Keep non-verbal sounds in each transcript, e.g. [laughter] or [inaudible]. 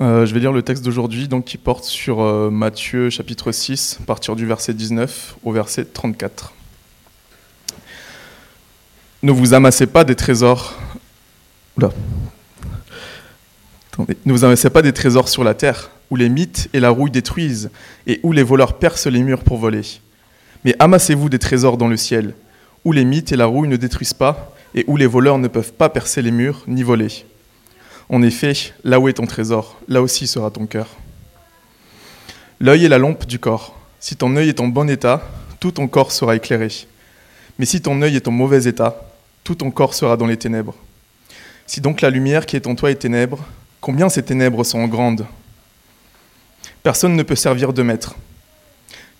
Euh, je vais lire le texte d'aujourd'hui donc, qui porte sur euh, Matthieu chapitre 6, à partir du verset 19 au verset 34. Ne vous amassez pas des trésors. Ne vous amassez pas des trésors sur la terre, où les mythes et la rouille détruisent, et où les voleurs percent les murs pour voler. Mais amassez-vous des trésors dans le ciel, où les mythes et la rouille ne détruisent pas, et où les voleurs ne peuvent pas percer les murs ni voler. En effet, là où est ton trésor, là aussi sera ton cœur. L'œil est la lampe du corps. Si ton œil est en bon état, tout ton corps sera éclairé. Mais si ton œil est en mauvais état, tout ton corps sera dans les ténèbres. Si donc la lumière qui est en toi est ténèbre, combien ces ténèbres sont grandes? Personne ne peut servir de maître.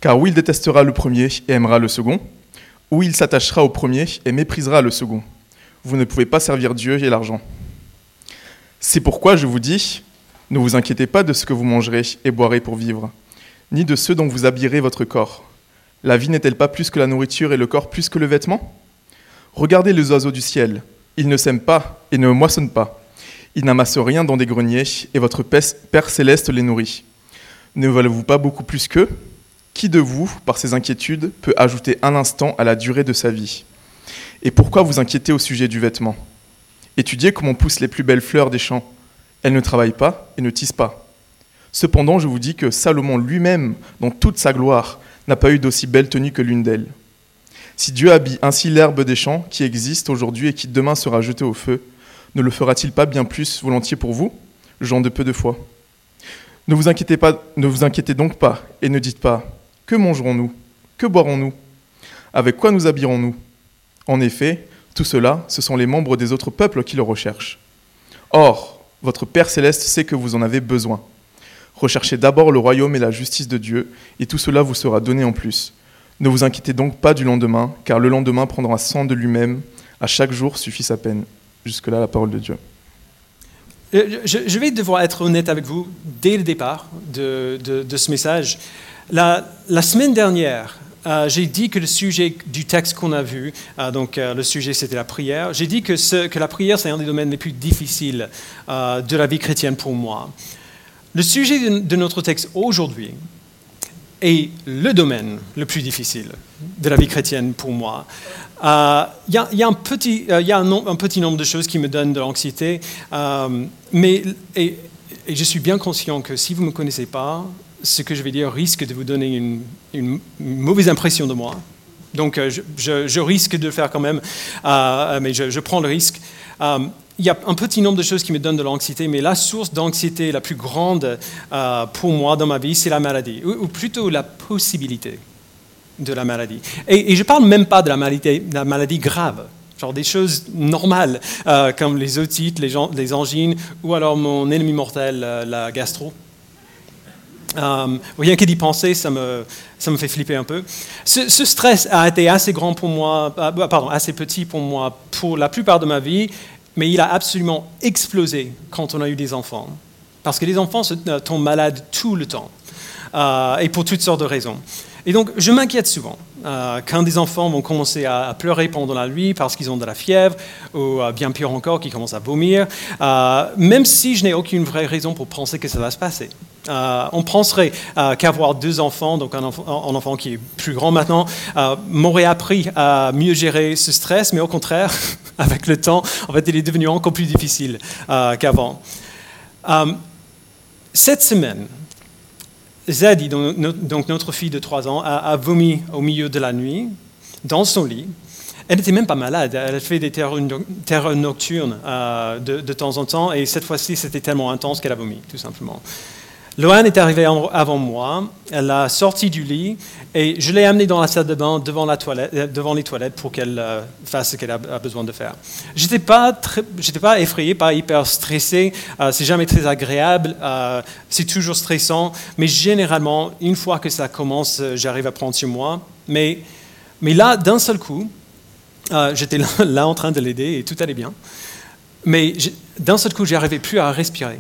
Car ou il détestera le premier et aimera le second, ou il s'attachera au premier et méprisera le second. Vous ne pouvez pas servir Dieu et l'argent. C'est pourquoi je vous dis, ne vous inquiétez pas de ce que vous mangerez et boirez pour vivre, ni de ce dont vous habillerez votre corps. La vie n'est-elle pas plus que la nourriture et le corps plus que le vêtement? Regardez les oiseaux du ciel, ils ne sèment pas et ne moissonnent pas. Ils n'amassent rien dans des greniers, et votre Père céleste les nourrit. Ne valez-vous pas beaucoup plus qu'eux? Qui de vous, par ses inquiétudes, peut ajouter un instant à la durée de sa vie? Et pourquoi vous inquiétez au sujet du vêtement? Étudiez comment poussent les plus belles fleurs des champs. Elles ne travaillent pas et ne tissent pas. Cependant, je vous dis que Salomon lui-même, dans toute sa gloire, n'a pas eu d'aussi belle tenue que l'une d'elles. Si Dieu habille ainsi l'herbe des champs qui existe aujourd'hui et qui demain sera jetée au feu, ne le fera-t-il pas bien plus volontiers pour vous, gens de peu de foi? Ne vous inquiétez pas, ne vous inquiétez donc pas et ne dites pas que mangerons-nous, que boirons-nous, avec quoi nous habillerons-nous? En effet, tout cela, ce sont les membres des autres peuples qui le recherchent. Or, votre Père céleste sait que vous en avez besoin. Recherchez d'abord le royaume et la justice de Dieu, et tout cela vous sera donné en plus. Ne vous inquiétez donc pas du lendemain, car le lendemain prendra soin de lui-même. À chaque jour suffit sa peine. Jusque-là, la parole de Dieu. Euh, je, vais devoir être honnête avec vous dès le départ de, ce message. La, la semaine dernière, euh, j'ai dit que le sujet du texte qu'on a vu, euh, donc euh, le sujet c'était la prière, j'ai dit que, la prière c'est un des domaines les plus difficiles de la vie chrétienne pour moi. Le sujet de, notre texte aujourd'hui est le domaine le plus difficile de la vie chrétienne pour moi. Il y, a, un petit, y a un, petit nombre de choses qui me donnent de l'anxiété, mais et je suis bien conscient que si vous ne me connaissez pas, ce que je vais dire risque de vous donner une, mauvaise impression de moi. Donc, euh, je, risque de le faire quand même, euh, mais je, prends le risque. Euh, il y a un petit nombre de choses qui me donnent de l'anxiété, mais la source d'anxiété la plus grande pour moi dans ma vie, c'est la maladie, ou, plutôt la possibilité de la maladie. Et, je ne parle même pas de la maladie, la maladie grave, genre des choses normales, comme les otites, les, les, angines, ou alors mon ennemi mortel, la gastro. Euh, rien que d'y penser, ça me, ça me fait flipper un peu. Ce, stress a été assez grand pour moi, euh, bah, pardon, assez petit pour moi pour la plupart de ma vie, mais il a absolument explosé quand on a eu des enfants. Parce que les enfants se, euh, tombent malades tout le temps, et pour toutes sortes de raisons. Et donc, je m'inquiète souvent euh, quand des enfants vont commencer à, pleurer pendant la nuit parce qu'ils ont de la fièvre, ou euh, bien pire encore, qu'ils commencent à vomir, euh, même si je n'ai aucune vraie raison pour penser que ça va se passer. on penserait qu'avoir deux enfants, donc un enfant, qui est plus grand maintenant, m'aurait appris à mieux gérer ce stress, mais au contraire, [laughs] avec le temps, en fait, il est devenu encore plus difficile qu'avant. cette semaine, Zadie, donc notre fille de 3 ans, a, vomi au milieu de la nuit, dans son lit. Elle n'était même pas malade, elle fait des terreurs nocturnes euh, de, de, temps en temps, et cette fois-ci, c'était tellement intense qu'elle a vomi, tout simplement. Loane est arrivée avant moi, elle a sorti du lit et je l'ai amenée dans la salle de bain devant, euh, les toilettes pour qu'elle euh, fasse ce qu'elle a besoin de faire. Je n'étais pas, pas effrayé, pas hyper stressé, euh, c'est jamais très agréable, c'est toujours stressant, mais généralement, une fois que ça commence, j'arrive à prendre sur moi. Mais, mais là, d'un seul coup, j'étais là, [laughs] là, en train de l'aider et tout allait bien, mais d'un seul coup, j'arrivais plus à respirer.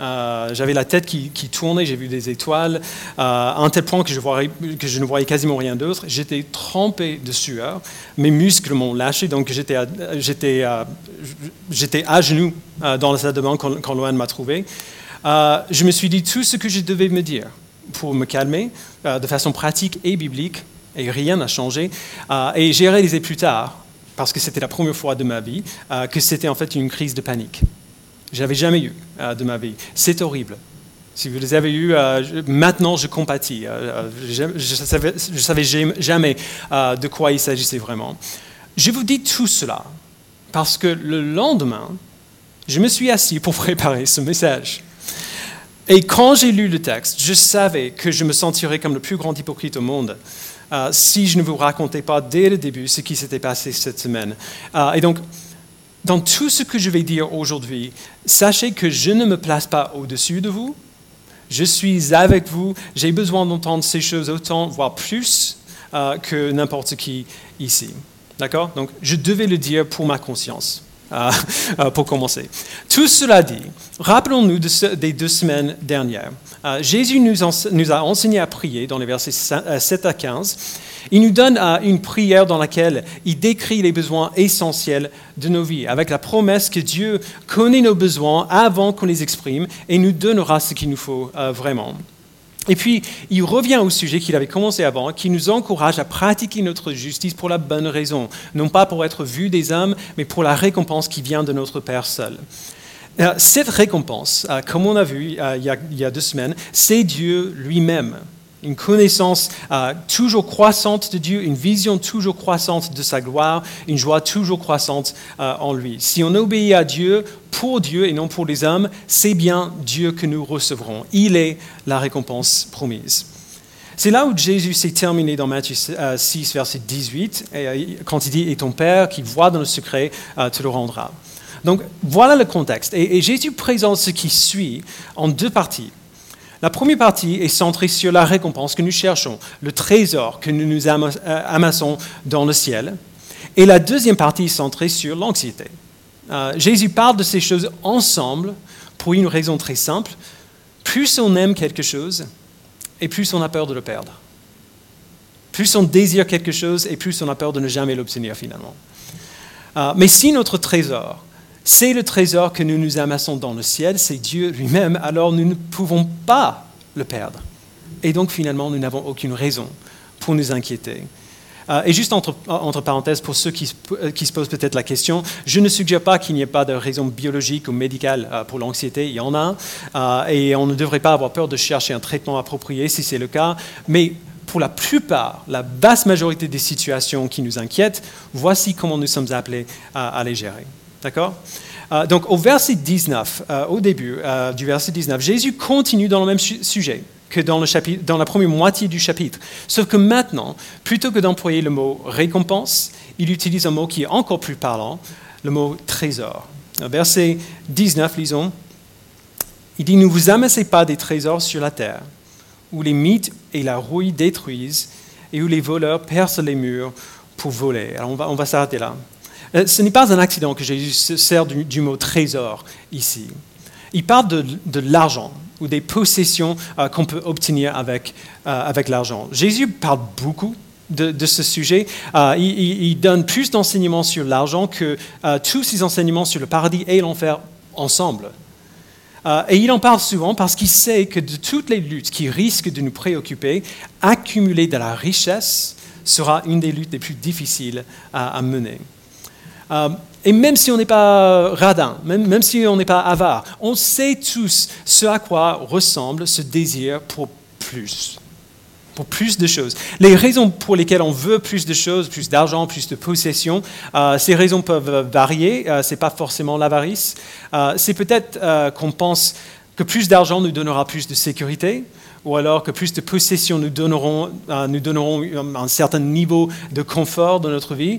Euh, j'avais la tête qui, tournait, j'ai vu des étoiles, euh, à un tel point que je, ne voyais quasiment rien d'autre. J'étais trempé de sueur, mes muscles m'ont lâché, donc j'étais à, genoux euh, dans la salle de bain quand, quand m'a trouvé. je me suis dit tout ce que je devais me dire pour me calmer, de façon pratique et biblique, et rien n'a changé. et j'ai réalisé plus tard, parce que c'était la première fois de ma vie, que c'était en fait une crise de panique. Je n'avais jamais eu de ma vie. C'est horrible. Si vous les avez eus, euh, maintenant je compatis. Euh, je ne savais, savais, jamais euh, de quoi il s'agissait vraiment. Je vous dis tout cela parce que le lendemain, je me suis assis pour [laughs] préparer ce message. Et quand j'ai lu le texte, je savais que je me sentirais comme le plus grand hypocrite au monde si je ne vous racontais pas dès le début ce qui s'était passé cette semaine. et donc, dans tout ce que je vais dire aujourd'hui, sachez que je ne me place pas au-dessus de vous, je suis avec vous, j'ai besoin d'entendre ces choses autant, voire plus, euh, que n'importe qui ici. D'accord? Donc, je devais le dire pour ma conscience. Euh, euh, pour commencer. Tout cela dit, rappelons-nous des deux semaines dernières. Jésus nous, a enseigné à prier dans les versets 7 à 15 il nous donne une prière dans laquelle il décrit les besoins essentiels de nos vies, avec la promesse que Dieu connaît nos besoins avant qu'on les exprime et nous donnera ce qu'il nous faut euh, vraiment. Et puis, il revient au sujet qu'il avait commencé avant, qui nous encourage à pratiquer notre justice pour la bonne raison, non pas pour être vu des hommes, mais pour la récompense qui vient de notre Père seul. Euh, cette récompense, euh, comme on a vu il y a deux semaines, c'est Dieu lui-même une connaissance euh, toujours croissante de Dieu, une vision toujours croissante de sa gloire, une joie toujours croissante euh, en lui. Si on obéit à Dieu pour Dieu et non pour les hommes, c'est bien Dieu que nous recevrons. Il est la récompense promise. C'est là où Jésus s'est terminé dans Matthieu 6, euh, verset 18, quand il dit Et ton Père qui voit dans le secret te le rendra. Donc voilà le contexte. et Jésus présente ce qui suit en deux parties. La première partie est centrée sur la récompense que nous cherchons, le trésor que nous nous euh, amassons dans le ciel. Et la deuxième partie est centrée sur l'anxiété. Euh, Jésus parle de ces choses ensemble pour une raison très simple. Plus on aime quelque chose, et plus on a peur de le perdre. Plus on désire quelque chose, et plus on a peur de ne jamais l'obtenir finalement. Euh, mais si notre trésor c'est le trésor que nous nous amassons dans le ciel, c'est Dieu lui-même, alors nous ne pouvons pas le perdre. Et donc finalement, nous n'avons aucune raison pour nous inquiéter. Euh, et juste entre, parenthèses, pour ceux qui, se posent peut-être la question, je ne suggère pas qu'il n'y ait pas de raison biologique ou médicale euh, pour l'anxiété, il y en a, euh, et on ne devrait pas avoir peur de chercher un traitement approprié si c'est le cas, mais pour la plupart, la vaste majorité des situations qui nous inquiètent, voici comment nous sommes appelés à les gérer. D'accord? Euh, Donc au verset 19, euh, au début euh, du verset 19, Jésus continue dans le même sujet que dans, la première moitié du chapitre. Sauf que maintenant, plutôt que d'employer le mot récompense, il utilise un mot qui est encore plus parlant, le mot trésor. Verset 19, lisons. Il dit, ne vous amassez pas des trésors sur la terre, où les mythes et la rouille détruisent, et où les voleurs percent les murs pour voler. Alors on va s'arrêter là. Euh, ce n'est pas un accident que Jésus se sert du, mot trésor ici. Il parle de, l'argent ou des possessions euh, qu'on peut obtenir euh, avec l'argent. Jésus parle beaucoup de, ce sujet. il, donne plus d'enseignements sur l'argent que tous ses enseignements sur le paradis et l'enfer ensemble. et il en parle souvent parce qu'il sait que de toutes les luttes qui risquent de nous préoccuper, accumuler de la richesse sera une des luttes les plus difficiles à mener. Euh, et même si on n'est pas radin, même, si on n'est pas avare, on sait tous ce à quoi ressemble ce désir pour plus, pour plus de choses. Les raisons pour lesquelles on veut plus de choses, plus d'argent, plus de possessions, euh, ces raisons peuvent varier. Euh, ce n'est pas forcément l'avarice. c'est peut-être qu'on pense que plus d'argent nous donnera plus de sécurité, ou alors que plus de possessions nous donneront, nous donneront un certain niveau de confort dans notre vie.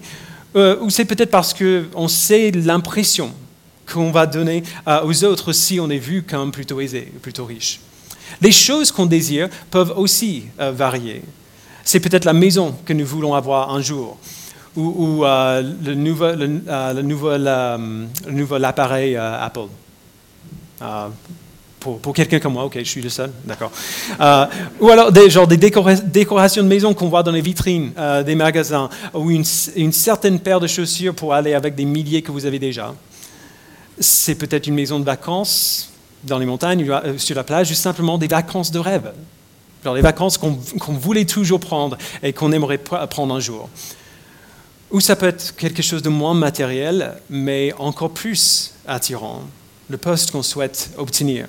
Euh, ou c'est peut-être parce qu'on sait l'impression qu'on va donner euh, aux autres si on est vu comme plutôt aisé, plutôt riche. Les choses qu'on désire peuvent aussi euh, varier. C'est peut-être la maison que nous voulons avoir un jour, ou, le, nouvel, le, nouvel, appareil Apple pour, quelqu'un comme moi, ok, je suis le seul, d'accord. Euh, ou alors des, genre des décorations de maison qu'on voit dans les vitrines euh, des magasins, ou une, certaine paire de chaussures pour aller avec des milliers que vous avez déjà. C'est peut-être une maison de vacances, dans les montagnes, euh, sur la plage, juste simplement des vacances de rêve. Genre les vacances qu'on voulait toujours prendre et qu'on aimerait prendre un jour. Ou ça peut être quelque chose de moins matériel, mais encore plus attirant, le poste qu'on souhaite obtenir,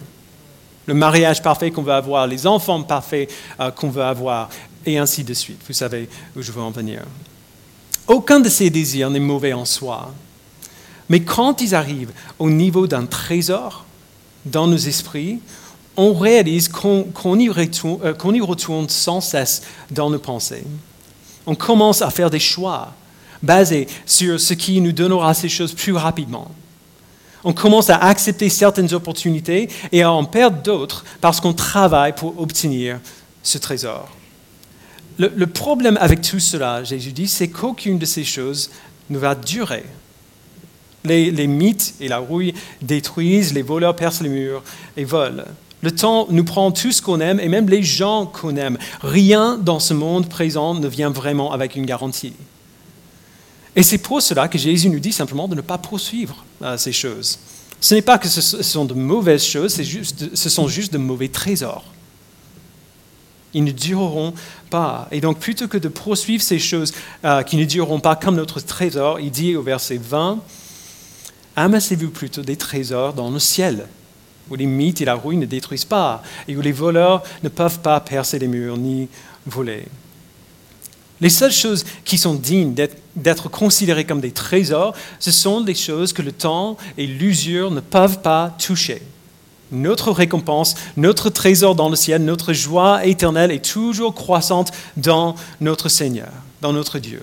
le mariage parfait qu'on veut avoir, les enfants parfaits euh, qu'on veut avoir, et ainsi de suite. Vous savez où je veux en venir. Aucun de ces désirs n'est mauvais en soi, mais quand ils arrivent au niveau d'un trésor dans nos esprits, on réalise qu'on euh, y, retourne sans cesse dans nos pensées. On commence à faire des choix basés sur ce qui nous donnera ces choses plus rapidement. On commence à accepter certaines opportunités et à en perdre d'autres parce qu'on travaille pour obtenir ce trésor. Le, problème avec tout cela, Jésus dit, c'est qu'aucune de ces choses ne va durer. Les, mythes et la rouille détruisent, les voleurs percent les murs et volent. Le temps nous prend tout ce qu'on aime et même les gens qu'on aime. Rien dans ce monde présent ne vient vraiment avec une garantie. Et c'est pour cela que Jésus nous dit simplement de ne pas poursuivre euh, ces choses. Ce n'est pas que ce sont de mauvaises choses, juste, ce sont juste de mauvais trésors. Ils ne dureront pas. Et donc, plutôt que de poursuivre ces choses euh, qui ne dureront pas comme notre trésor, il dit au verset 20, Amassez-vous plutôt des trésors dans le ciel, où les mythes et la rouille ne détruisent pas, et où les voleurs ne peuvent pas percer les murs ni voler. Les seules choses qui sont dignes d'être considérées comme des trésors, ce sont des choses que le temps et l'usure ne peuvent pas toucher. Notre récompense, notre trésor dans le ciel, notre joie éternelle est toujours croissante dans notre Seigneur, dans notre Dieu.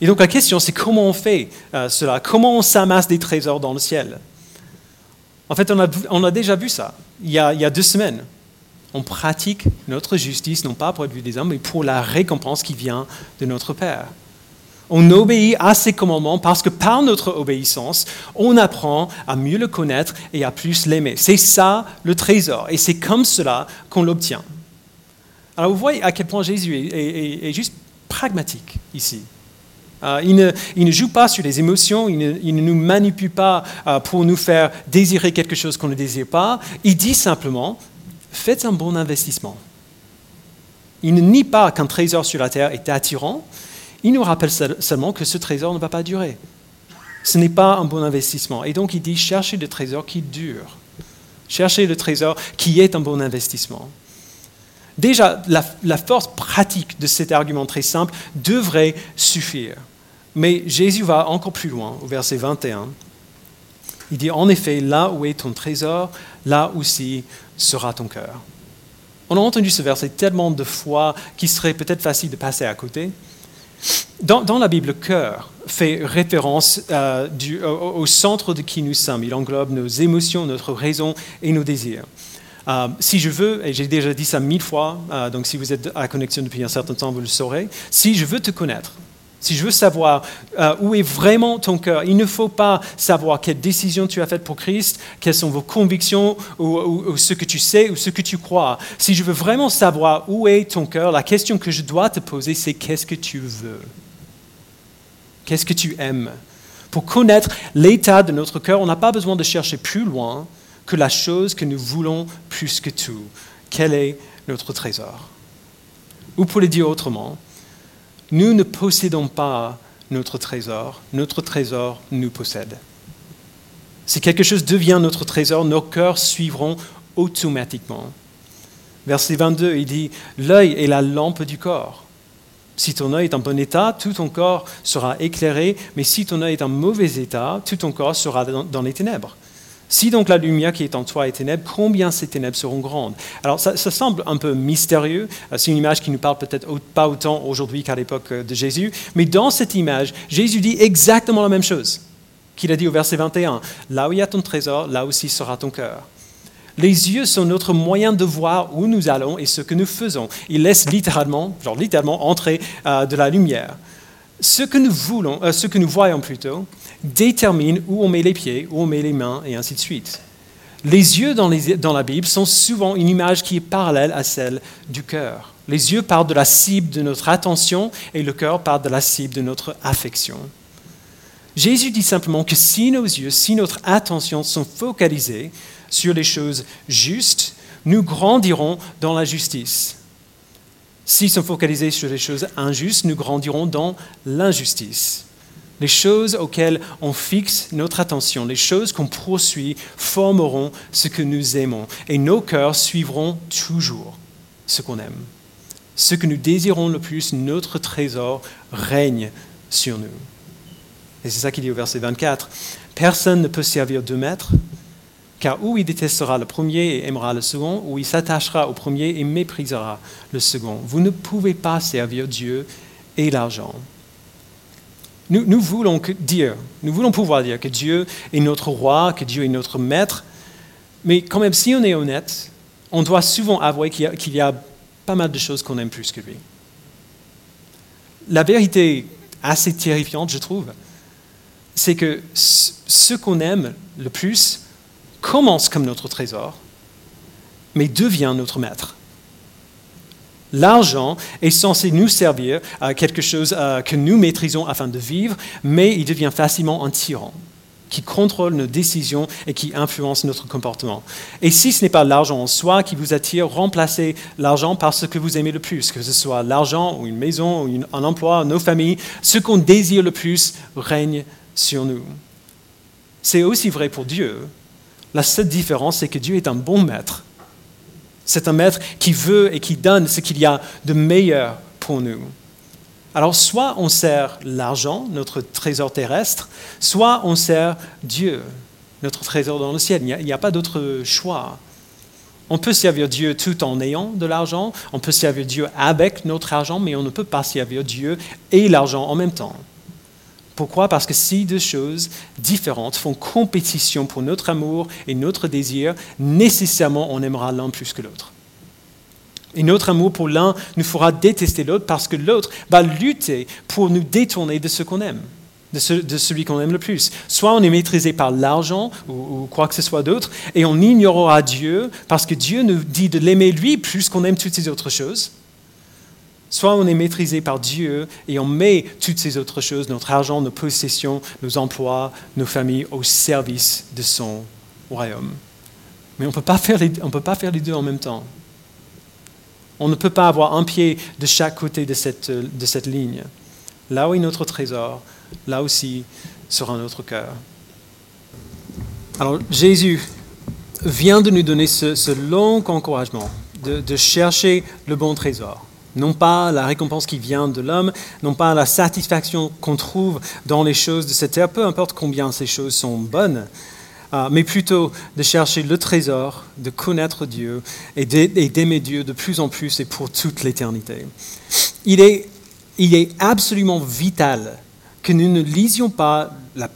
Et donc la question, c'est comment on fait euh, cela? Comment on s'amasse des trésors dans le ciel? En fait, on a, déjà vu ça il y, a, deux semaines. On pratique notre justice, non pas pour être vu des hommes, mais pour la récompense qui vient de notre Père. On obéit à ses commandements parce que par notre obéissance, on apprend à mieux le connaître et à plus l'aimer. C'est ça le trésor, et c'est comme cela qu'on l'obtient. Alors vous voyez à quel point Jésus est juste pragmatique ici. Euh, il, ne, joue pas sur les émotions, il ne, nous manipule pas euh, pour nous faire désirer quelque chose qu'on ne désire pas. Il dit simplement, faites un bon investissement. Il ne nie pas qu'un trésor sur la terre est attirant, il nous rappelle seulement que ce trésor ne va pas durer. Ce n'est pas un bon investissement. Et donc il dit, cherchez le trésor qui dure. Cherchez le trésor qui est un bon investissement. Déjà, la force pratique de cet argument très simple devrait suffire. Mais Jésus va encore plus loin, au verset 21. Il dit, en effet, là où est ton trésor, là aussi sera ton cœur. On a entendu ce verset tellement de fois qu'il serait peut-être facile de passer à côté. Dans, la Bible, le cœur fait référence euh, au, centre de qui nous sommes. Il englobe nos émotions, notre raison et nos désirs. Euh, si je veux, et j'ai déjà dit ça mille fois, euh, donc si vous êtes à connexion depuis un certain temps, vous le saurez, si je veux te connaître, si je veux savoir euh, où est vraiment ton cœur, il ne faut pas savoir quelle décision tu as faite pour Christ, quelles sont vos convictions, ou, ce que tu sais, ou ce que tu crois. Si je veux vraiment savoir où est ton cœur, la question que je dois te poser, c'est qu'est-ce que tu veux? Qu'est-ce que tu aimes? Pour connaître l'état de notre cœur, on n'a pas besoin de chercher plus loin que la chose que nous voulons plus que tout. Quel est notre trésor? Ou pour le dire autrement, nous ne possédons pas notre trésor, notre trésor nous possède. Si quelque chose devient notre trésor, nos cœurs suivront automatiquement. Verset 22, il dit, L'œil est la lampe du corps. Si ton œil est en bon état, tout ton corps sera éclairé, mais si ton œil est en mauvais état, tout ton corps sera dans les ténèbres. Si donc la lumière qui est en toi est ténèbre, combien ces ténèbres seront grandes? Alors ça, semble un peu mystérieux, euh, c'est une image qui nous parle peut-être pas autant aujourd'hui qu'à l'époque euh, de Jésus, mais dans cette image, Jésus dit exactement la même chose qu'il a dit au verset 21. Là où il y a ton trésor, là aussi sera ton cœur. Les yeux sont notre moyen de voir où nous allons et ce que nous faisons. Ils laissent littéralement, genre littéralement, entrer euh, de la lumière. Ce que nous voulons, ce que nous voyons plutôt, détermine où on met les pieds, où on met les mains, et ainsi de suite. Les yeux dans, la Bible sont souvent une image qui est parallèle à celle du cœur. Les yeux parlent de la cible de notre attention et le cœur parle de la cible de notre affection. Jésus dit simplement que si nos yeux, si notre attention sont focalisés sur les choses justes, nous grandirons dans la justice. S'ils sont focalisés sur les choses injustes, nous grandirons dans l'injustice. Les choses auxquelles on fixe notre attention, les choses qu'on poursuit, formeront ce que nous aimons. Et nos cœurs suivront toujours ce qu'on aime. Ce que nous désirons le plus, notre trésor, règne sur nous. Et c'est ça qu'il dit au verset 24. Personne ne peut servir deux maîtres, car ou il détestera le premier et aimera le second, ou il s'attachera au premier et méprisera le second. Vous ne pouvez pas servir Dieu et l'argent. Nous, voulons dire, nous voulons pouvoir dire que Dieu est notre roi, que Dieu est notre maître, mais quand même, si on est honnête, on doit souvent avouer qu'il y, a pas mal de choses qu'on aime plus que lui. La vérité assez terrifiante, je trouve, c'est que ce qu'on aime le plus commence comme notre trésor, mais devient notre maître. L'argent est censé nous servir à quelque chose euh, que nous maîtrisons afin de vivre, mais il devient facilement un tyran qui contrôle nos décisions et qui influence notre comportement. Et si ce n'est pas l'argent en soi qui vous attire, remplacez l'argent par ce que vous aimez le plus, que ce soit l'argent ou une maison ou un emploi, nos familles. Ce qu'on désire le plus règne sur nous. C'est aussi vrai pour Dieu. La seule différence, c'est que Dieu est un bon maître. C'est un maître qui veut et qui donne ce qu'il y a de meilleur pour nous. Alors soit on sert l'argent, notre trésor terrestre, soit on sert Dieu, notre trésor dans le ciel. Il n'y a, a, pas d'autre choix. On peut servir Dieu tout en ayant de l'argent, on peut servir Dieu avec notre argent, mais on ne peut pas servir Dieu et l'argent en même temps. Pourquoi? Parce que si deux choses différentes font compétition pour notre amour et notre désir, nécessairement on aimera l'un plus que l'autre. Et notre amour pour l'un nous fera détester l'autre parce que l'autre va lutter pour nous détourner de ce qu'on aime, de, celui qu'on aime le plus. Soit on est maîtrisé par l'argent ou, ou, quoi que ce soit d'autre, et on ignorera Dieu parce que Dieu nous dit de l'aimer lui plus qu'on aime toutes ces autres choses. Soit on est maîtrisé par Dieu et on met toutes ces autres choses, notre argent, nos possessions, nos emplois, nos familles, au service de son royaume. Mais on ne peut pas faire les deux en même temps. On ne peut pas avoir un pied de chaque côté de cette, de cette ligne. Là où est notre trésor, là aussi sera notre cœur. Alors Jésus vient de nous donner ce, long encouragement de, de chercher le bon trésor non pas la récompense qui vient de l'homme, non pas la satisfaction qu'on trouve dans les choses de cette terre, peu importe combien ces choses sont bonnes, euh, mais plutôt de chercher le trésor, de connaître Dieu et d'aimer Dieu de plus en plus et pour toute l'éternité. Il est, absolument vital que nous ne lisions pas la,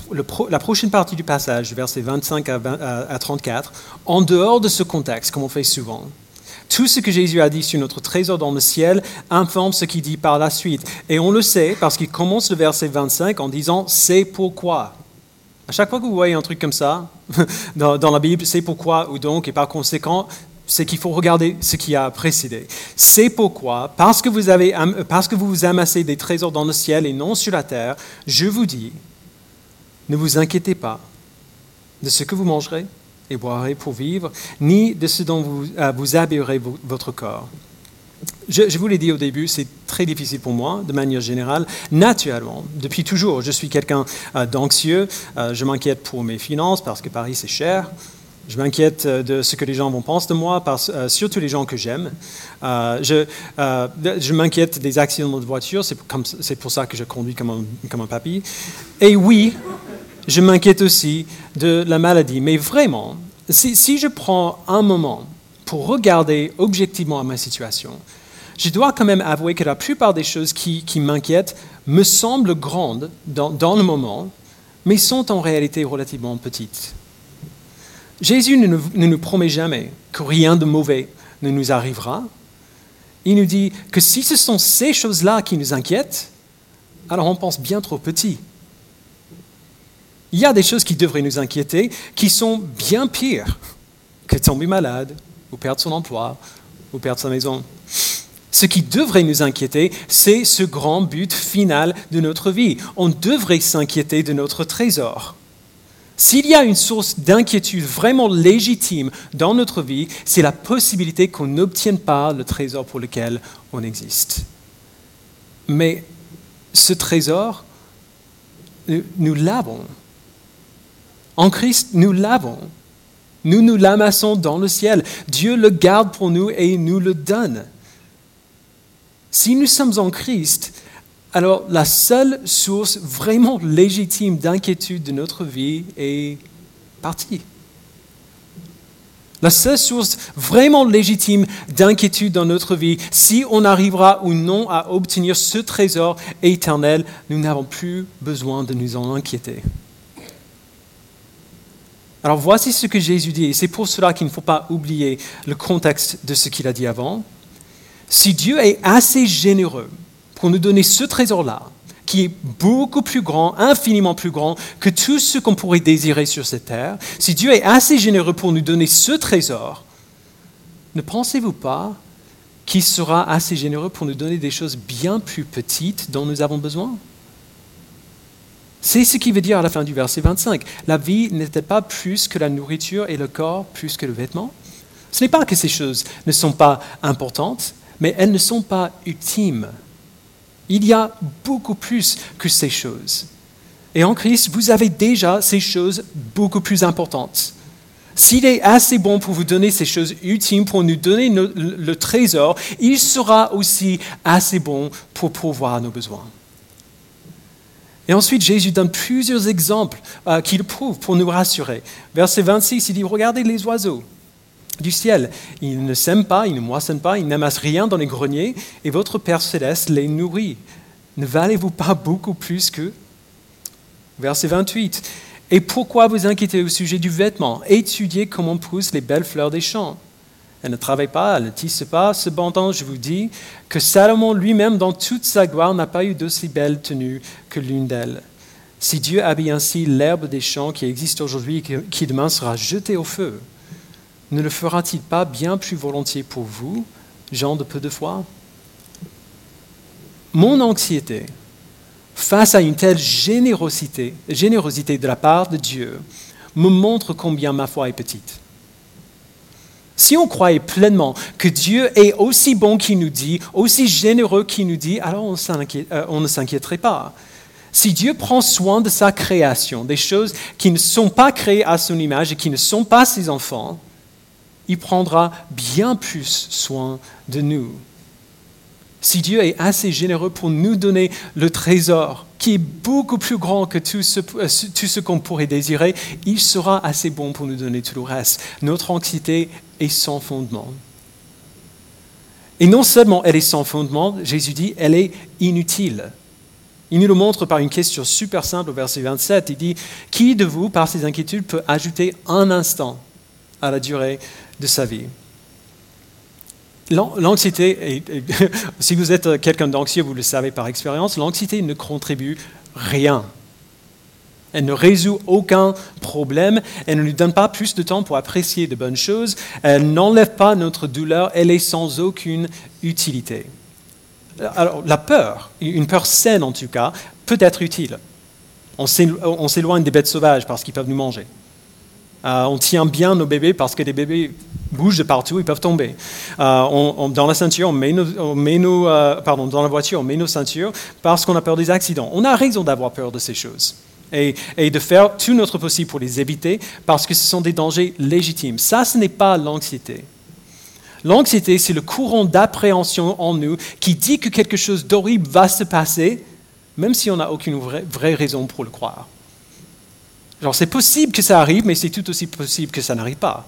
prochaine partie du passage, versets 25 à 34, en dehors de ce contexte, comme on fait souvent. Tout ce que Jésus a dit sur notre trésor dans le ciel informe ce qu'il dit par la suite. Et on le sait parce qu'il commence le verset 25 en disant c'est pourquoi. À chaque fois que vous voyez un truc comme ça [laughs] dans, la Bible, c'est pourquoi ou donc, et par conséquent, c'est qu'il faut regarder ce qui a précédé. C'est pourquoi, parce que, vous avez, parce que vous amassez des trésors dans le ciel et non sur la terre, je vous dis, ne vous inquiétez pas de ce que vous mangerez et boirez pour vivre, ni de ce dont vous, euh, votre corps. Je, vous l'ai dit au début, c'est très difficile pour moi, de manière générale, naturellement. Depuis toujours, je suis quelqu'un euh, d'anxieux. Euh, je m'inquiète pour mes finances parce que Paris, c'est cher. Je m'inquiète de ce que les gens vont penser de moi, surtout les gens que j'aime. je, m'inquiète des accidents de voiture, c'est pour ça que je conduis comme un papy. Et oui, je m'inquiète aussi de la maladie. Mais vraiment, si, je prends un moment pour regarder objectivement à ma situation, je dois quand même avouer que la plupart des choses qui, m'inquiètent me semblent grandes dans, le moment, mais sont en réalité relativement petites. Jésus ne nous promet jamais que rien de mauvais ne nous arrivera. Il nous dit que si ce sont ces choses-là qui nous inquiètent, alors on pense bien trop petit. Il y a des choses qui devraient nous inquiéter qui sont bien pires que tomber malade ou perdre son emploi ou perdre sa maison. Ce qui devrait nous inquiéter, c'est ce grand but final de notre vie. On devrait s'inquiéter de notre trésor. S'il y a une source d'inquiétude vraiment légitime dans notre vie, c'est la possibilité qu'on n'obtienne pas le trésor pour lequel on existe. Mais ce trésor, nous l'avons. En Christ, nous l'avons. Nous nous l'amassons dans le ciel. Dieu le garde pour nous et nous le donne. Si nous sommes en Christ, alors la seule source vraiment légitime d'inquiétude de notre vie est partie. La seule source vraiment légitime d'inquiétude dans notre vie, si on arrivera ou non à obtenir ce trésor éternel, nous n'avons plus besoin de nous en inquiéter. Alors voici ce que Jésus dit, et c'est pour cela qu'il ne faut pas oublier le contexte de ce qu'il a dit avant. Si Dieu est assez généreux pour nous donner ce trésor-là, qui est beaucoup plus grand, infiniment plus grand que tout ce qu'on pourrait désirer sur cette terre, si Dieu est assez généreux pour nous donner ce trésor, ne pensez-vous pas qu'il sera assez généreux pour nous donner des choses bien plus petites dont nous avons besoin? C'est ce qu'il veut dire à la fin du verset 25. La vie n'était pas plus que la nourriture et le corps plus que le vêtement. Ce n'est pas que ces choses ne sont pas importantes, mais elles ne sont pas ultimes il y a beaucoup plus que ces choses. Et en Christ, vous avez déjà ces choses beaucoup plus importantes. S'il est assez bon pour vous donner ces choses ultimes, pour nous donner le, trésor, il sera aussi assez bon pour pourvoir nos besoins. Et ensuite, Jésus donne plusieurs exemples euh, qui le prouvent pour nous rassurer. Verset 26, il dit, regardez les oiseaux du ciel. Ils ne sèment pas, ils ne moissonnent pas, ils n'amassent rien dans les greniers, et votre Père céleste les nourrit. Ne valez-vous pas beaucoup plus qu'eux Verset 28. Et pourquoi vous inquiétez au sujet du vêtement? Étudiez comment poussent les belles fleurs des champs. Elles ne travaillent pas, elles ne tissent pas. Cependant, je vous dis que Salomon lui-même, dans toute sa gloire, n'a pas eu d'aussi belle tenue que l'une d'elles. Si Dieu habille ainsi l'herbe des champs qui existe aujourd'hui et qui demain sera jetée au feu, ne le fera-t-il pas bien plus volontiers pour vous, gens de peu de foi? Mon anxiété face à une telle générosité, générosité de la part de Dieu me montre combien ma foi est petite. Si on croyait pleinement que Dieu est aussi bon qu'il nous dit, aussi généreux qu'il nous dit, alors on, euh, on ne s'inquiéterait pas. Si Dieu prend soin de sa création, des choses qui ne sont pas créées à son image et qui ne sont pas ses enfants, il prendra bien plus soin de nous. Si Dieu est assez généreux pour nous donner le trésor, qui est beaucoup plus grand que tout ce, euh, qu'on pourrait désirer, il sera assez bon pour nous donner tout le reste. Notre anxiété est sans fondement. Et non seulement elle est sans fondement, Jésus dit, elle est inutile. Il nous le montre par une question super simple au verset 27. Il dit, Qui de vous, par ses inquiétudes, peut ajouter un instant à la durée de sa vie? L'anxiété, [laughs] si vous êtes quelqu'un d'anxieux, vous le savez par expérience, l'anxiété ne contribue rien. Elle ne résout aucun problème, elle ne nous donne pas plus de temps pour apprécier de bonnes choses, elle n'enlève pas notre douleur, elle est sans aucune utilité. Alors la peur, une peur saine en tout cas, peut être utile. On s'éloigne des bêtes sauvages parce qu'ils peuvent nous manger. Euh, on tient bien nos bébés parce que les bébés bougent de partout, ils peuvent tomber. Euh, dans la ceinture, on met nos, euh, pardon, dans la voiture, on met nos ceintures parce qu'on a peur des accidents. On a raison d'avoir peur de ces choses et, de faire tout notre possible pour les éviter parce que ce sont des dangers légitimes. Ça, ce n'est pas l'anxiété. L'anxiété, c'est le courant d'appréhension en nous qui dit que quelque chose d'horrible va se passer, même si on n'a aucune vraie raison pour le croire c'est possible que ça arrive, mais c'est tout aussi possible que ça n'arrive pas.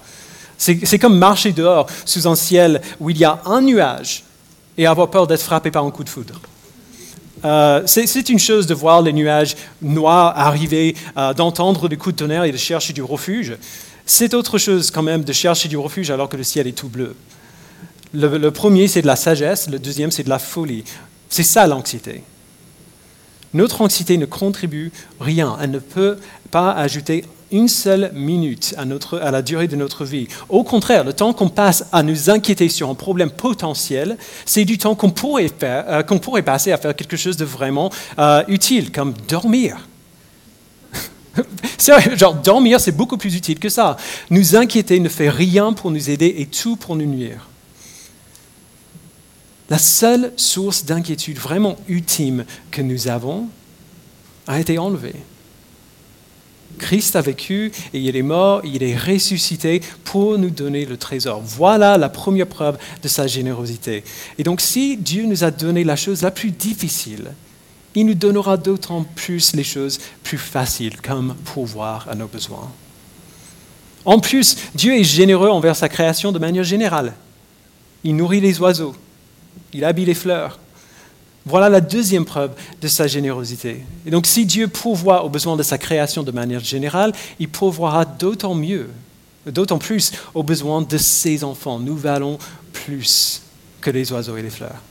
C'est comme marcher dehors sous un ciel où il y a un nuage et avoir peur d'être frappé par un coup de foudre. Euh, c'est une chose de voir les nuages noirs arriver, euh, d'entendre des coups de tonnerre et de chercher du refuge. C'est autre chose quand même de chercher du refuge alors que le ciel est tout bleu. le premier, c'est de la sagesse, le deuxième, c'est de la folie. C'est ça l'anxiété. Notre anxiété ne contribue rien. Elle ne peut pas ajouter une seule minute à, la durée de notre vie. Au contraire, le temps qu'on passe à nous inquiéter sur un problème potentiel, c'est du temps qu'on pourrait, euh, passer à faire quelque chose de vraiment euh, utile, comme dormir. [laughs] genre dormir, c'est beaucoup plus utile que ça. Nous inquiéter ne fait rien pour nous aider et tout pour nous nuire. La seule source d'inquiétude vraiment ultime que nous avons a été enlevée. Christ a vécu et il est mort, il est ressuscité pour nous donner le trésor. Voilà la première preuve de sa générosité. Et donc si Dieu nous a donné la chose la plus difficile, il nous donnera d'autant plus les choses plus faciles, comme pouvoir à nos besoins. En plus, Dieu est généreux envers sa création de manière générale. Il nourrit les oiseaux, il habille les fleurs. Voilà la deuxième preuve de sa générosité. Et donc si Dieu pourvoit aux besoins de sa création de manière générale, il pourvoira d'autant mieux, d'autant plus aux besoins de ses enfants. Nous valons plus que les oiseaux et les fleurs.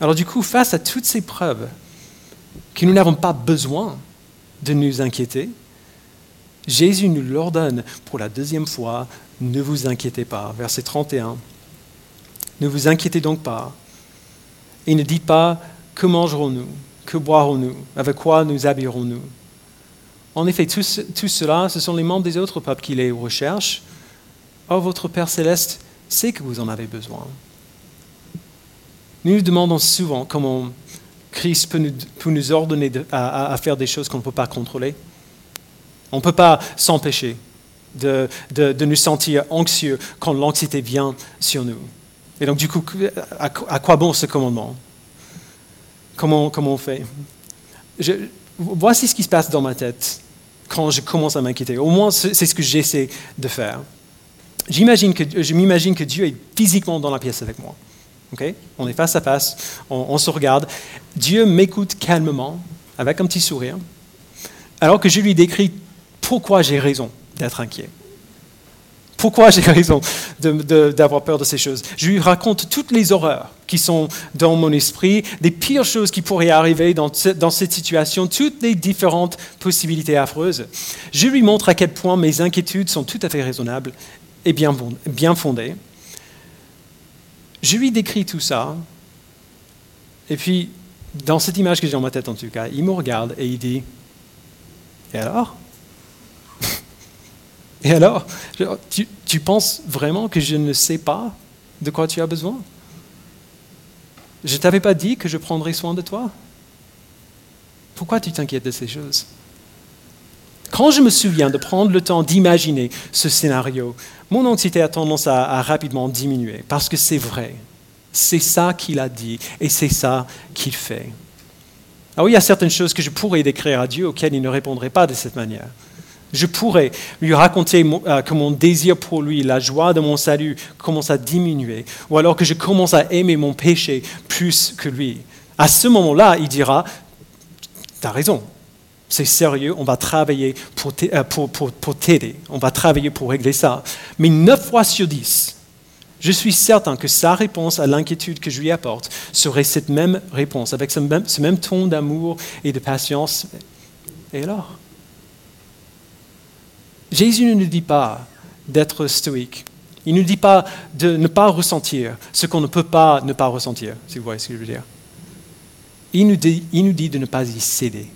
Alors du coup, face à toutes ces preuves que nous n'avons pas besoin de nous inquiéter, Jésus nous l'ordonne pour la deuxième fois, ne vous inquiétez pas. Verset 31. Ne vous inquiétez donc pas. Et ne dites pas, que mangerons-nous? Que boirons-nous? Avec quoi nous habillerons-nous? En effet, tout, cela, ce sont les membres des autres peuples qui les recherchent. Or, votre Père céleste sait que vous en avez besoin. Nous nous demandons souvent comment Christ peut nous, ordonner à, faire des choses qu'on ne peut pas contrôler. On ne peut pas s'empêcher de, nous sentir anxieux quand l'anxiété vient sur nous. Et donc, du coup, à, quoi bon ce commandement? Comment, comment on fait? Voici ce qui se passe dans ma tête quand je commence à m'inquiéter. Au moins, c'est ce que j'essaie de faire. J'imagine que, je m'imagine que Dieu est physiquement dans la pièce avec moi on est face à face, on, se regarde. Dieu m'écoute calmement, avec un petit sourire, alors que je lui décris pourquoi j'ai raison d'être inquiet. Pourquoi j'ai raison d'avoir peur de ces choses? Je lui raconte toutes les horreurs qui sont dans mon esprit, les pires choses qui pourraient arriver dans, cette situation, toutes les différentes possibilités affreuses. Je lui montre à quel point mes inquiétudes sont tout à fait raisonnables et bien, bien fondées. Je lui décris tout ça. Et puis, dans cette image que j'ai dans ma tête en tout cas, il me regarde et il dit, et alors? Et alors tu, penses vraiment que je ne sais pas de quoi tu as besoin? Je ne t'avais pas dit que je prendrais soin de toi? Pourquoi tu t'inquiètes de ces choses? Quand je me souviens de prendre le temps d'imaginer ce scénario, mon anxiété a tendance à, rapidement diminuer, parce que c'est vrai. C'est ça qu'il a dit et c'est ça qu'il fait. Alors il y a certaines choses que je pourrais décrire à Dieu auxquelles il ne répondrait pas de cette manière. Je pourrais lui raconter euh, que mon désir pour lui, la joie de mon salut commence à diminuer, ou alors que je commence à aimer mon péché plus que lui. À ce moment-là, il dira, tu as raison, c'est sérieux, on va travailler euh, pour t'aider, on va travailler pour régler ça. Mais neuf fois sur dix, je suis certain que sa réponse à l'inquiétude que je lui apporte serait cette même réponse, avec ce même, ce même ton d'amour et de patience. Et alors? Jésus ne nous dit pas d'être stoïque. Il ne nous dit pas de ne pas ressentir ce qu'on ne peut pas ne pas ressentir, si vous voyez ce que je veux dire. Il nous dit, de ne pas y céder.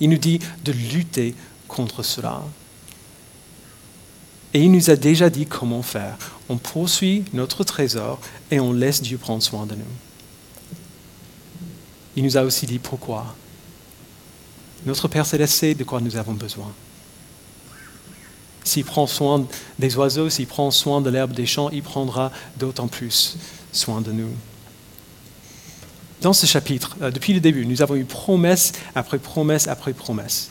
Il nous dit de lutter contre cela. Et il nous a déjà dit comment faire. On poursuit notre trésor et on laisse Dieu prendre soin de nous. Il nous a aussi dit pourquoi. Notre Père Céleste sait de quoi nous avons besoin. S'il prend soin des oiseaux, s'il prend soin de l'herbe des champs, il prendra d'autant plus soin de nous dans ce chapitre, euh, depuis le début, nous avons eu promesse après promesse après promesse.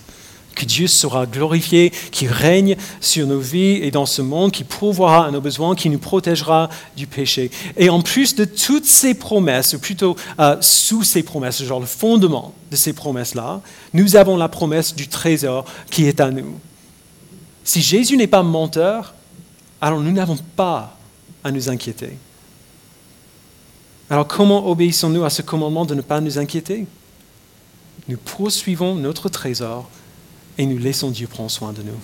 Que Dieu sera glorifié, qu'il règne sur nos vies et dans ce monde, qui pourvoira à nos besoins, qui nous protégera du péché. Et en plus de toutes ces promesses, ou plutôt euh, sous ces promesses, genre le fondement de ces promesses-là, nous avons la promesse du trésor qui est à nous. Si Jésus n'est pas menteur, alors nous n'avons pas à nous inquiéter. Alors comment obéissons-nous à ce commandement de ne pas nous inquiéter? Nous poursuivons notre trésor et nous laissons Dieu prendre soin de nous.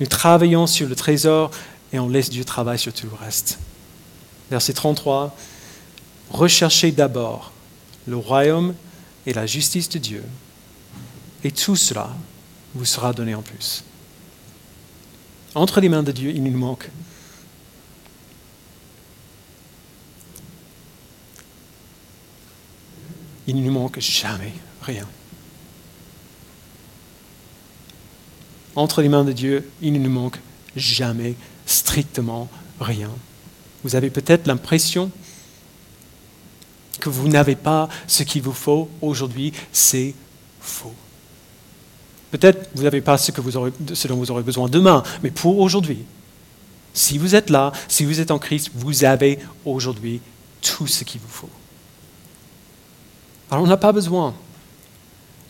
Nous travaillons sur le trésor et on laisse Dieu travailler sur tout le reste. Verset 33, Recherchez d'abord le royaume et la justice de Dieu, Et tout cela vous sera donné en plus. Entre les mains de Dieu, il nous manque. Il ne nous manque jamais rien. Entre les mains de Dieu, il ne nous manque jamais strictement rien. Vous avez peut-être l'impression que vous n'avez pas ce qu'il vous faut aujourd'hui, c'est faux. Peut-être vous n'avez pas ce, que vous aurez, ce dont vous aurez besoin demain, mais pour aujourd'hui, si vous êtes là, si vous êtes en Christ, vous avez aujourd'hui tout ce qu'il vous faut. Alors on n'a pas besoin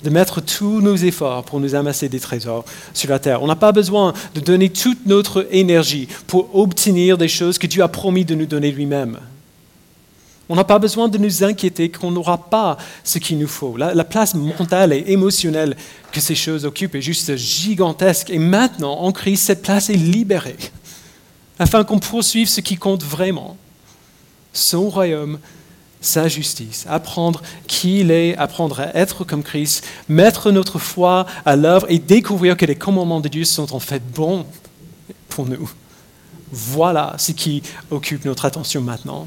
de mettre tous nos efforts pour nous amasser des trésors sur la terre. On n'a pas besoin de donner toute notre énergie pour obtenir des choses que Dieu a promis de nous donner lui-même. On n'a pas besoin de nous inquiéter qu'on n'aura pas ce qu'il nous faut. La, place mentale et émotionnelle que ces choses occupent est juste gigantesque. Et maintenant, en Christ, cette place est libérée afin qu'on poursuive ce qui compte vraiment, son royaume, sa justice, apprendre qui il est, apprendre à être comme Christ, mettre notre foi à l'œuvre et découvrir que les commandements de Dieu sont en fait bons pour nous. Voilà ce qui occupe notre attention maintenant.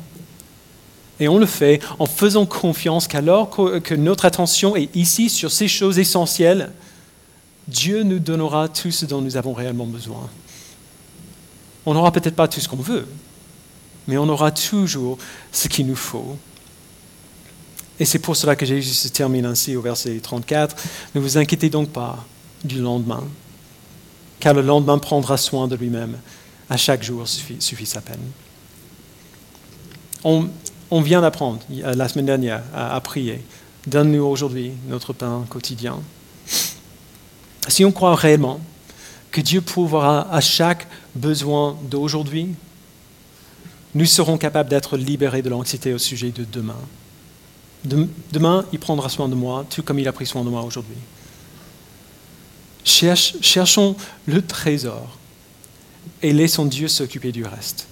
Et on le fait en faisant confiance qu'alors que notre attention est ici sur ces choses essentielles, Dieu nous donnera tout ce dont nous avons réellement besoin. On n'aura peut-être pas tout ce qu'on veut, mais on aura toujours ce qu'il nous faut. Et c'est pour cela que Jésus se termine ainsi au verset 34. Ne vous inquiétez donc pas du lendemain, car le lendemain prendra soin de lui-même. À chaque jour suffit, sa peine. On vient d'apprendre la semaine dernière à, prier. Donne-nous aujourd'hui notre pain quotidien. Si on croit réellement que Dieu pourvoira à chaque besoin d'aujourd'hui, nous serons capables d'être libérés de l'anxiété au sujet de demain. Demain, il prendra soin de moi, tout comme il a pris soin de moi aujourd'hui. cherchons le trésor et laissons Dieu s'occuper du reste.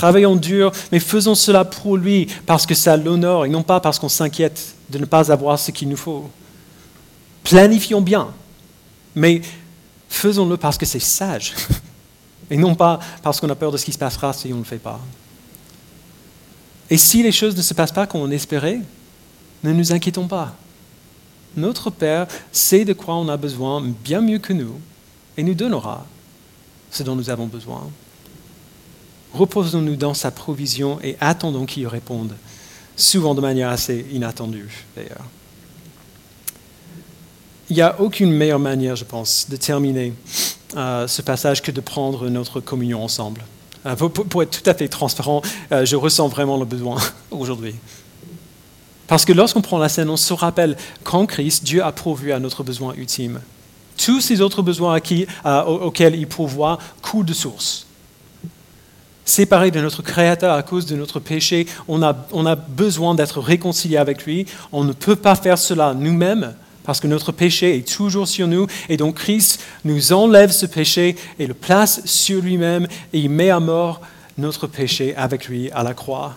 Travaillons dur, mais faisons cela pour lui, parce que ça l'honore, et non pas parce qu'on s'inquiète de ne pas avoir ce qu'il nous faut. Planifions bien, mais faisons-le parce que c'est sage, [laughs] et non pas parce qu'on a peur de ce qui se passera si on ne le fait pas. Et si les choses ne se passent pas comme on espérait, ne nous inquiétons pas. Notre Père sait de quoi on a besoin bien mieux que nous, et nous donnera ce dont nous avons besoin. Reposons-nous dans sa provision et attendons qu'il réponde, souvent de manière assez inattendue d'ailleurs. Il n'y a aucune meilleure manière, je pense, de terminer euh, ce passage que de prendre notre communion ensemble. Euh, pour, être tout à fait transparent, euh, je ressens vraiment le besoin [laughs] aujourd'hui. Parce que lorsqu'on prend la scène, on se rappelle qu'en Christ, Dieu a pourvu à notre besoin ultime. Tous ces autres besoins auxquels il pourvoit coulent de source séparés de notre Créateur à cause de notre péché. On a, besoin d'être réconcilié avec lui. On ne peut pas faire cela nous-mêmes parce que notre péché est toujours sur nous. Et donc Christ nous enlève ce péché et le place sur lui-même et il met à mort notre péché avec lui à la croix.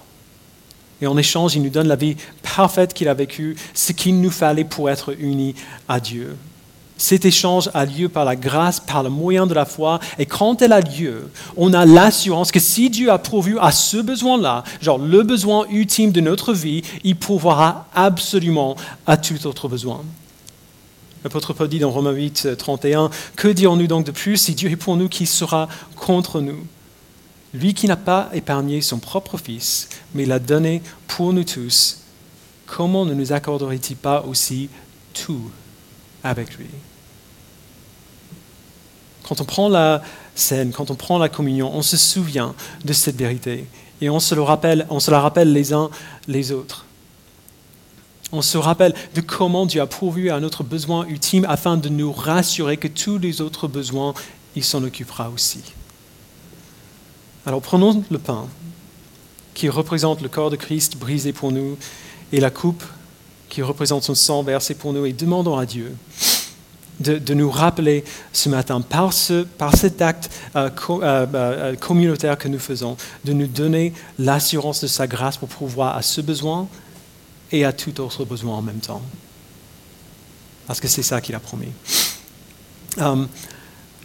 Et en échange, il nous donne la vie parfaite qu'il a vécue, ce qu'il nous fallait pour être unis à Dieu. Cet échange a lieu par la grâce, par le moyen de la foi. Et quand elle a lieu, on a l'assurance que si Dieu a pourvu à ce besoin-là, genre le besoin ultime de notre vie, il pourvoira absolument à tout autre besoin. L'apôtre Paul dit dans Romains 8, 31, Que dirons-nous donc de plus Si Dieu est pour nous, qui sera contre nous? Lui qui n'a pas épargné son propre Fils, mais l'a donné pour nous tous, comment ne nous accorderait-il pas aussi tout avec lui. Quand on prend la scène, quand on prend la communion, on se souvient de cette vérité et on se, le rappelle, on se la rappelle les uns les autres. On se rappelle de comment Dieu a pourvu à notre besoin ultime afin de nous rassurer que tous les autres besoins, il s'en occupera aussi. Alors prenons le pain qui représente le corps de Christ brisé pour nous et la coupe qui représente son sang versé pour nous et demandons à Dieu de, nous rappeler ce matin, par, ce, par cet acte euh, euh, euh, communautaire que nous faisons, de nous donner l'assurance de sa grâce pour pouvoir à ce besoin et à tout autre besoin en même temps. parce que c'est ça qu'il a promis.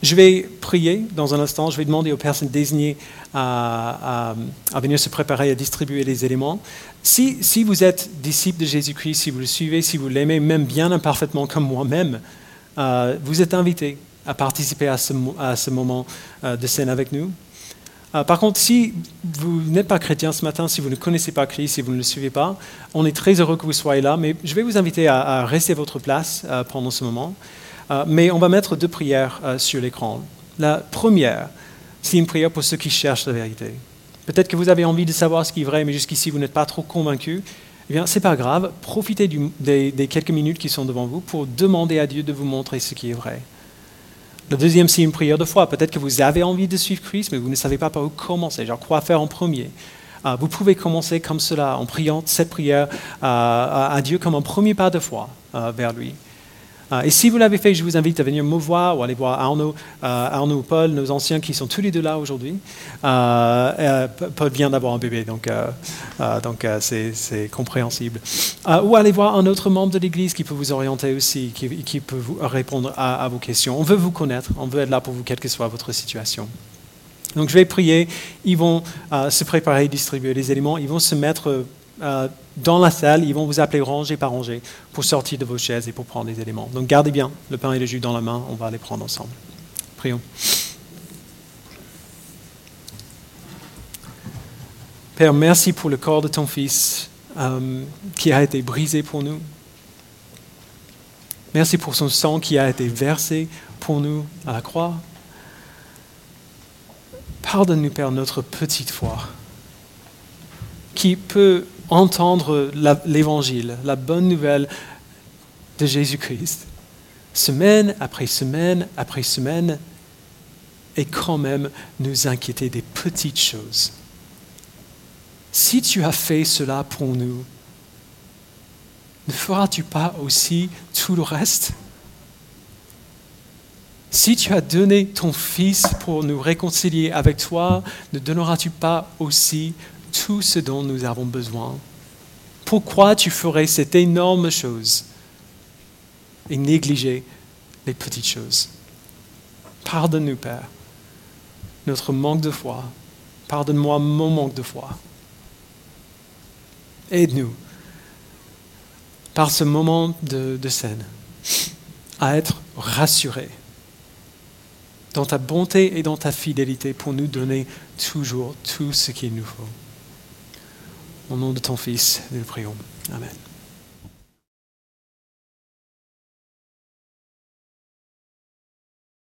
Je vais prier dans un instant, je vais demander aux personnes désignées à, venir se préparer à distribuer les éléments. Si, vous êtes disciple de Jésus-Christ, si vous le suivez, si vous l'aimez, même bien imparfaitement comme moi-même, euh, vous êtes invité à participer à ce, moment euh, de scène avec nous. Euh, par contre, si vous n'êtes pas chrétien ce matin, si vous ne connaissez pas Christ, si vous ne le suivez pas, on est très heureux que vous soyez là, mais je vais vous inviter à rester à votre place pendant ce moment. Euh, mais on va mettre deux prières euh, sur l'écran. La première, c'est une prière pour ceux qui cherchent la vérité. Peut-être que vous avez envie de savoir ce qui est vrai, mais jusqu'ici vous n'êtes pas trop convaincu. Eh bien, c'est pas grave. Profitez des, quelques minutes qui sont devant vous pour demander à Dieu de vous montrer ce qui est vrai. La deuxième, c'est une prière de foi. Peut-être que vous avez envie de suivre Christ, mais vous ne savez pas par où commencer. Genre, quoi faire en premier? Euh, Vous pouvez commencer comme cela, en priant cette prière à Dieu comme un premier pas de foi vers lui. Euh, et si vous l'avez fait, je vous invite à venir me voir ou aller voir Arnaud, euh, Arnaud ou Paul, nos anciens qui sont tous les deux là aujourd'hui. Euh, Paul vient d'avoir un bébé, donc donc c'est compréhensible. ou aller voir un autre membre de l'Église qui peut vous orienter aussi, qui, peut vous répondre à, vos questions. On veut vous connaître, on veut être là pour vous, quelle que soit votre situation. Donc je vais prier, ils vont se préparer, distribuer les éléments, ils vont se mettre euh, dans la salle, ils vont vous appeler rangée par rangée pour sortir de vos chaises et pour prendre les éléments. Donc gardez bien le pain et le jus dans la main, on va les prendre ensemble. Prions. Père, merci pour le corps de ton Fils euh, qui a été brisé pour nous. Merci pour son sang qui a été versé pour nous à la croix. Pardonne-nous, Père, notre petite foi qui peut entendre l'évangile, la bonne nouvelle de Jésus-Christ, semaine après semaine après semaine, et quand même nous inquiéter des petites choses. Si tu as fait cela pour nous, ne feras-tu pas aussi tout le reste? Si tu as donné ton Fils pour nous réconcilier avec toi, ne donneras-tu pas aussi tout ce dont nous avons besoin. Pourquoi tu ferais cette énorme chose et négliger les petites choses? Pardonne-nous, Père, notre manque de foi. Pardonne-moi mon manque de foi. Aide-nous, par ce moment de, scène, à être rassurés dans ta bonté et dans ta fidélité pour nous donner toujours tout ce qu'il nous faut. Au nom de ton Fils, nous le prions. Amen.